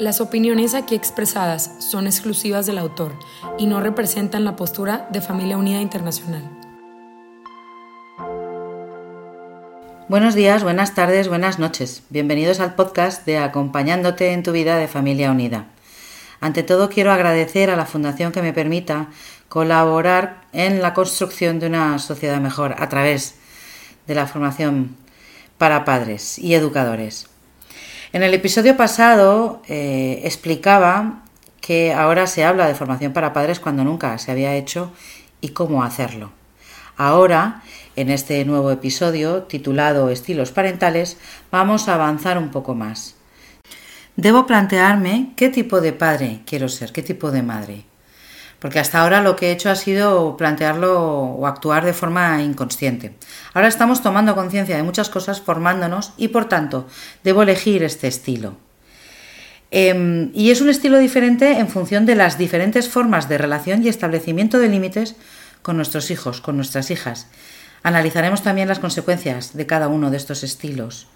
Las opiniones aquí expresadas son exclusivas del autor y no representan la postura de Familia Unida Internacional. Buenos días, buenas tardes, buenas noches. Bienvenidos al podcast de Acompañándote en tu vida de Familia Unida. Ante todo quiero agradecer a la Fundación que me permita colaborar en la construcción de una sociedad mejor a través de la formación para padres y educadores. En el episodio pasado eh, explicaba que ahora se habla de formación para padres cuando nunca se había hecho y cómo hacerlo. Ahora, en este nuevo episodio titulado Estilos parentales, vamos a avanzar un poco más. Debo plantearme qué tipo de padre quiero ser, qué tipo de madre. Porque hasta ahora lo que he hecho ha sido plantearlo o actuar de forma inconsciente. Ahora estamos tomando conciencia de muchas cosas, formándonos y por tanto debo elegir este estilo. Em, y es un estilo diferente en función de las diferentes formas de relación y establecimiento de límites con nuestros hijos, con nuestras hijas. Analizaremos también las consecuencias de cada uno de estos estilos.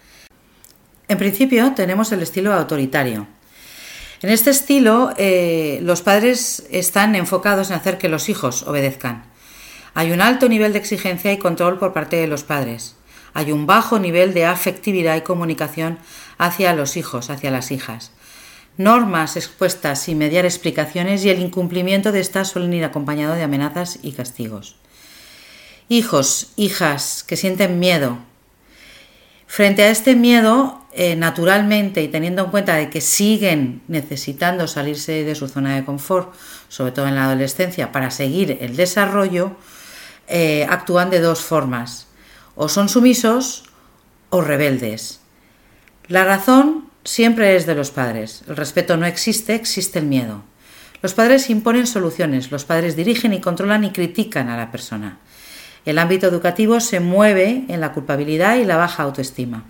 En principio tenemos el estilo autoritario. En este estilo eh, los padres están enfocados en hacer que los hijos obedezcan. Hay un alto nivel de exigencia y control por parte de los padres. Hay un bajo nivel de afectividad y comunicación hacia los hijos, hacia las hijas. Normas expuestas sin mediar explicaciones y el incumplimiento de estas suelen ir acompañado de amenazas y castigos. Hijos, hijas que sienten miedo. Frente a este miedo, eh, naturalmente y teniendo en cuenta de que siguen necesitando salirse de su zona de confort, sobre todo en la adolescencia, para seguir el desarrollo, eh, actúan de dos formas. O son sumisos o rebeldes. La razón siempre es de los padres. El respeto no existe, existe el miedo. Los padres imponen soluciones, los padres dirigen y controlan y critican a la persona. El ámbito educativo se mueve en la culpabilidad y la baja autoestima.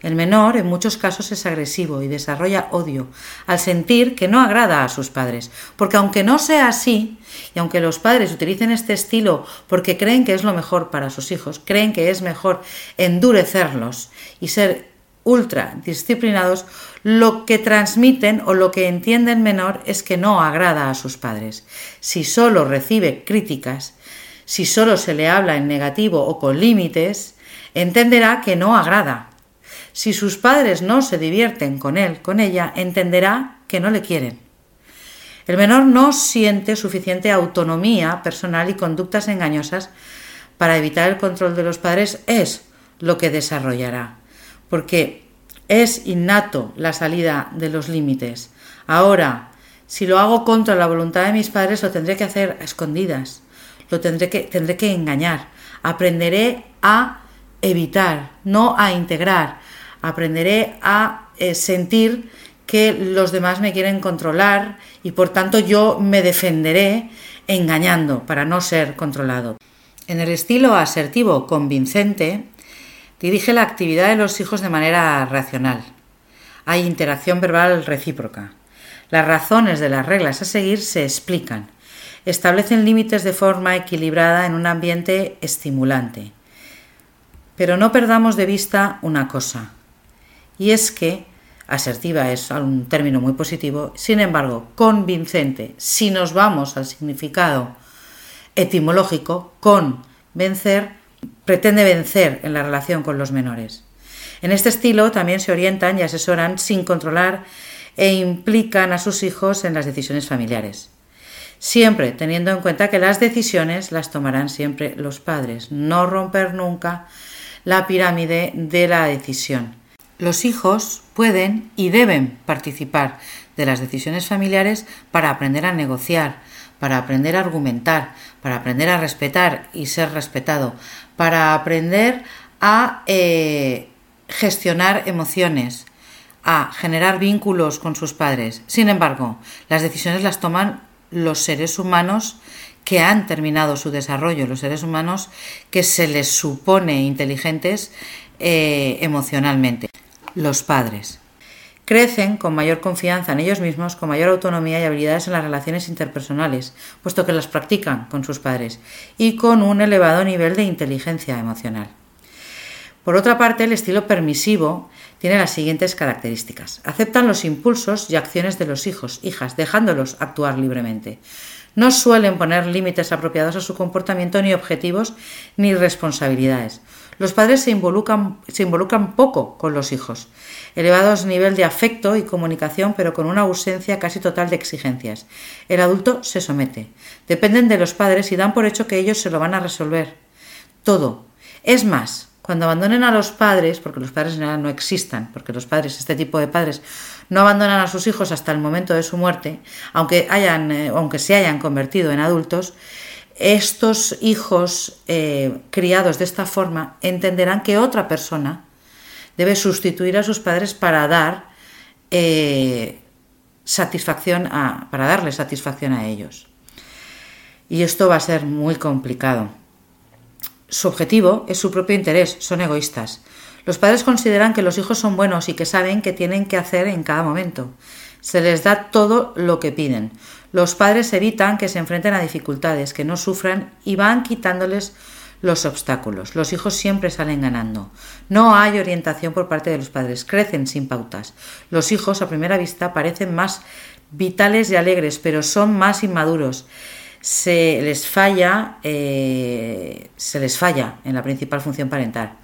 El menor en muchos casos es agresivo y desarrolla odio al sentir que no agrada a sus padres, porque aunque no sea así, y aunque los padres utilicen este estilo porque creen que es lo mejor para sus hijos, creen que es mejor endurecerlos y ser ultra disciplinados, lo que transmiten o lo que entienden menor es que no agrada a sus padres. Si solo recibe críticas, si solo se le habla en negativo o con límites, entenderá que no agrada si sus padres no se divierten con él, con ella, entenderá que no le quieren. El menor no siente suficiente autonomía personal y conductas engañosas para evitar el control de los padres es lo que desarrollará, porque es innato la salida de los límites. Ahora, si lo hago contra la voluntad de mis padres, lo tendré que hacer a escondidas, lo tendré que, tendré que engañar. Aprenderé a evitar, no a integrar, aprenderé a eh, sentir que los demás me quieren controlar y por tanto yo me defenderé engañando para no ser controlado. En el estilo asertivo convincente, dirige la actividad de los hijos de manera racional. Hay interacción verbal recíproca. Las razones de las reglas a seguir se explican. Establecen límites de forma equilibrada en un ambiente estimulante. Pero no perdamos de vista una cosa. Y es que asertiva es un término muy positivo, sin embargo, convincente, si nos vamos al significado etimológico, con vencer, pretende vencer en la relación con los menores. En este estilo también se orientan y asesoran sin controlar e implican a sus hijos en las decisiones familiares. Siempre teniendo en cuenta que las decisiones las tomarán siempre los padres, no romper nunca la pirámide de la decisión los hijos pueden y deben participar de las decisiones familiares para aprender a negociar, para aprender a argumentar, para aprender a respetar y ser respetado, para aprender a eh, gestionar emociones, a generar vínculos con sus padres. Sin embargo, las decisiones las toman los seres humanos que han terminado su desarrollo, los seres humanos que se les supone inteligentes eh, emocionalmente, los padres. Crecen con mayor confianza en ellos mismos, con mayor autonomía y habilidades en las relaciones interpersonales, puesto que las practican con sus padres, y con un elevado nivel de inteligencia emocional. Por otra parte, el estilo permisivo tiene las siguientes características. Aceptan los impulsos y acciones de los hijos, hijas, dejándolos actuar libremente. No suelen poner límites apropiados a su comportamiento, ni objetivos, ni responsabilidades. Los padres se involucran, se involucran poco con los hijos. Elevados nivel de afecto y comunicación, pero con una ausencia casi total de exigencias. El adulto se somete. Dependen de los padres y dan por hecho que ellos se lo van a resolver. Todo. Es más, cuando abandonen a los padres, porque los padres en general no existan, porque los padres, este tipo de padres, no abandonan a sus hijos hasta el momento de su muerte, aunque, hayan, eh, aunque se hayan convertido en adultos, estos hijos eh, criados de esta forma entenderán que otra persona debe sustituir a sus padres para dar eh, satisfacción a, para darle satisfacción a ellos. Y esto va a ser muy complicado. Su objetivo es su propio interés, son egoístas. Los padres consideran que los hijos son buenos y que saben qué tienen que hacer en cada momento. Se les da todo lo que piden. Los padres evitan que se enfrenten a dificultades, que no sufran y van quitándoles los obstáculos. Los hijos siempre salen ganando. No hay orientación por parte de los padres, crecen sin pautas. Los hijos a primera vista parecen más vitales y alegres, pero son más inmaduros se les falla, eh, se les falla en la principal función parental,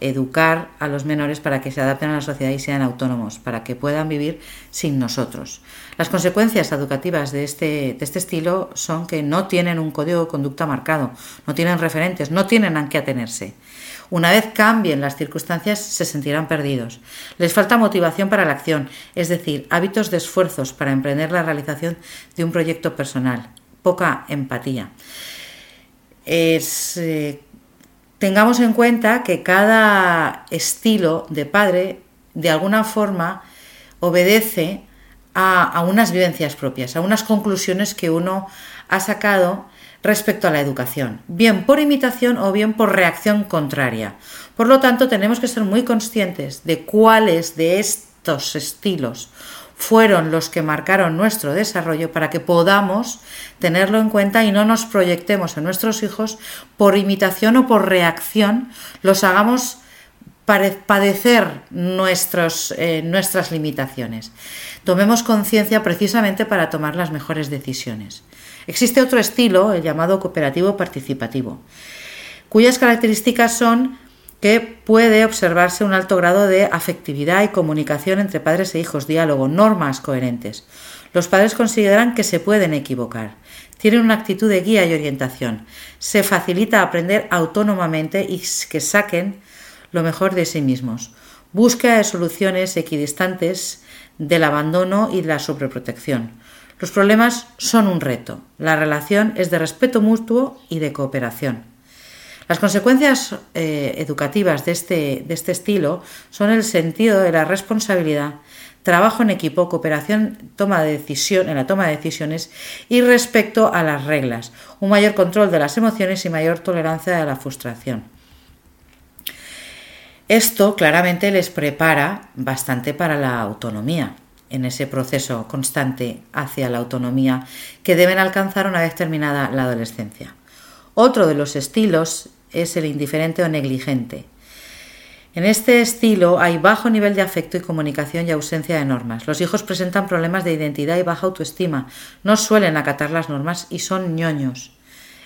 educar a los menores para que se adapten a la sociedad y sean autónomos, para que puedan vivir sin nosotros. Las consecuencias educativas de este, de este estilo son que no tienen un código de conducta marcado, no tienen referentes, no tienen a qué atenerse. Una vez cambien las circunstancias, se sentirán perdidos. Les falta motivación para la acción, es decir, hábitos de esfuerzos para emprender la realización de un proyecto personal poca empatía. Eh, tengamos en cuenta que cada estilo de padre de alguna forma obedece a, a, unas vivencias propias, a unas conclusiones que uno ha sacado respecto a la educación, bien por imitación o bien por reacción contraria. Por lo tanto, tenemos que ser muy conscientes de cuáles de estos estilos fueron los que marcaron nuestro desarrollo para que podamos tenerlo en cuenta y no nos proyectemos en nuestros hijos por imitación o por reacción, los hagamos padecer nuestros, eh, nuestras limitaciones. Tomemos conciencia precisamente para tomar las mejores decisiones. Existe otro estilo, el llamado cooperativo participativo, cuyas características son que puede observarse un alto grado de afectividad y comunicación entre padres e hijos, diálogo, normas coherentes. Los padres consideran que se pueden equivocar, tienen una actitud de guía y orientación, se facilita aprender autónomamente y que saquen lo mejor de sí mismos. Búsqueda de soluciones equidistantes del abandono y la sobreprotección. Los problemas son un reto. La relación es de respeto mutuo y de cooperación. Las consecuencias eh, educativas de este, de este estilo son el sentido de la responsabilidad, trabajo en equipo, cooperación toma de decisión, en la toma de decisiones y respecto a las reglas, un mayor control de las emociones y mayor tolerancia a la frustración. Esto claramente les prepara bastante para la autonomía, en ese proceso constante hacia la autonomía que deben alcanzar una vez terminada la adolescencia. Otro de los estilos es el indiferente o negligente. En este estilo hay bajo nivel de afecto y comunicación y ausencia de normas. Los hijos presentan problemas de identidad y baja autoestima, no suelen acatar las normas y son ñoños,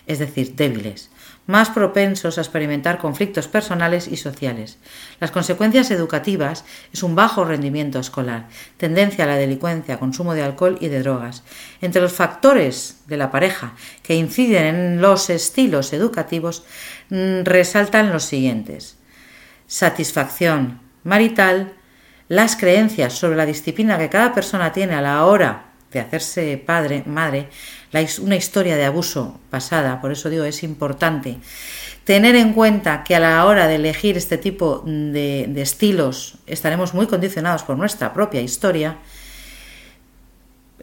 es decir, débiles más propensos a experimentar conflictos personales y sociales. Las consecuencias educativas es un bajo rendimiento escolar, tendencia a la delincuencia, consumo de alcohol y de drogas. Entre los factores de la pareja que inciden en los estilos educativos mm, resaltan los siguientes. Satisfacción marital, las creencias sobre la disciplina que cada persona tiene a la hora de hacerse padre, madre, una historia de abuso pasada, por eso digo, es importante tener en cuenta que a la hora de elegir este tipo de, estilos estaremos muy condicionados por nuestra propia historia,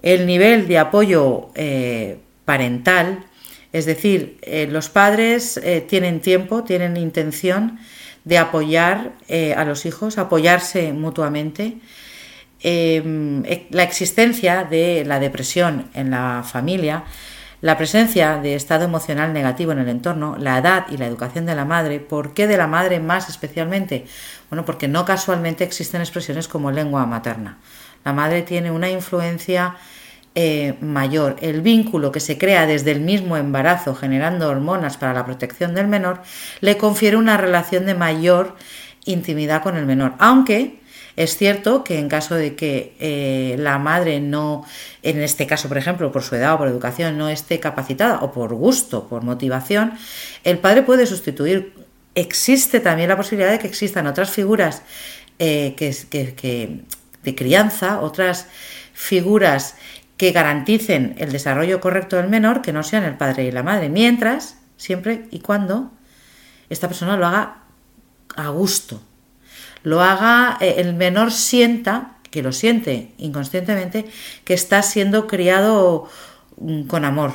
el nivel de apoyo eh, parental, es decir, eh, los padres eh, tienen tiempo, tienen intención de apoyar a los hijos, apoyarse mutuamente, Em, la existencia de la depresión en la familia, la presencia de estado emocional negativo en el entorno, la edad y la educación de la madre. ¿Por qué de la madre más especialmente? Bueno, porque no casualmente existen expresiones como lengua materna. La madre tiene una influencia eh, mayor. El vínculo que se crea desde el mismo embarazo generando hormonas para la protección del menor le confiere una relación de mayor intimidad con el menor, aunque es cierto que en caso de que eh, la madre no, en este caso, por ejemplo, por su edad o por educación, no esté capacitada o por gusto, por motivación, el padre puede sustituir. Existe también la posibilidad de que existan otras figuras eh, que, de crianza, otras figuras que garanticen el desarrollo correcto del menor que no sean el padre y la madre, mientras, siempre y cuando esta persona lo haga a gusto, lo haga, eh, el menor sienta, que lo siente inconscientemente, que está siendo criado mm, con amor.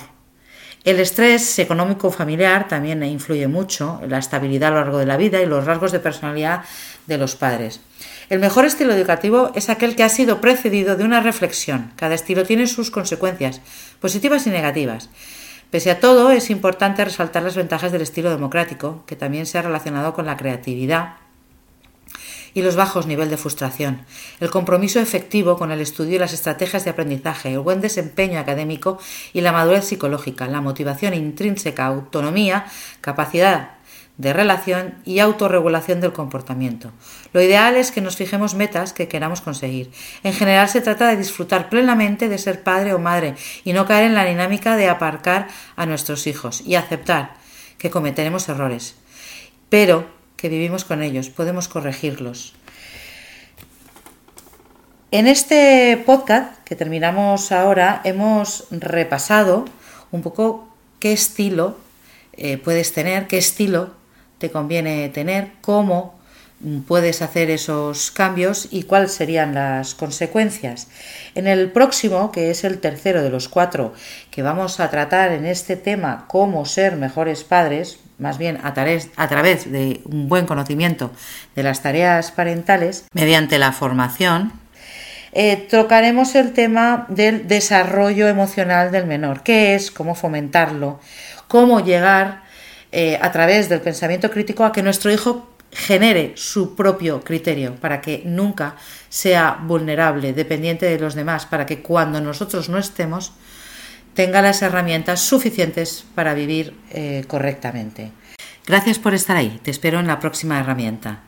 El estrés económico familiar también influye mucho en la estabilidad a lo largo de la vida y los rasgos de personalidad de los padres. El mejor estilo educativo es aquel que ha sido precedido de una reflexión. Cada estilo tiene sus consecuencias, positivas y negativas. Pese a todo, es importante resaltar las ventajas del estilo democrático, que también se ha relacionado con la creatividad, y los bajos niveles de frustración, el compromiso efectivo con el estudio y las estrategias de aprendizaje, el buen desempeño académico y la madurez psicológica, la motivación intrínseca, autonomía, capacidad de relación y autorregulación del comportamiento. Lo ideal es que nos fijemos metas que queramos conseguir. En general se trata de disfrutar plenamente de ser padre o madre y no caer en la dinámica de aparcar a nuestros hijos y aceptar que cometeremos errores. Pero que vivimos con ellos, podemos corregirlos. En este podcast que terminamos ahora hemos repasado un poco qué estilo eh, puedes tener, qué estilo te conviene tener, cómo puedes hacer esos cambios y cuáles serían las consecuencias. En el próximo, que es el tercero de los cuatro que vamos a tratar en este tema, cómo ser mejores padres, más bien a través, de un buen conocimiento de las tareas parentales, mediante la formación, eh, tocaremos el tema del desarrollo emocional del menor, qué es, cómo fomentarlo, cómo llegar eh, a través del pensamiento crítico a que nuestro hijo genere su propio criterio para que nunca sea vulnerable, dependiente de los demás, para que cuando nosotros no estemos, tenga las herramientas suficientes para vivir eh, correctamente. Gracias por estar ahí. Te espero en la próxima herramienta.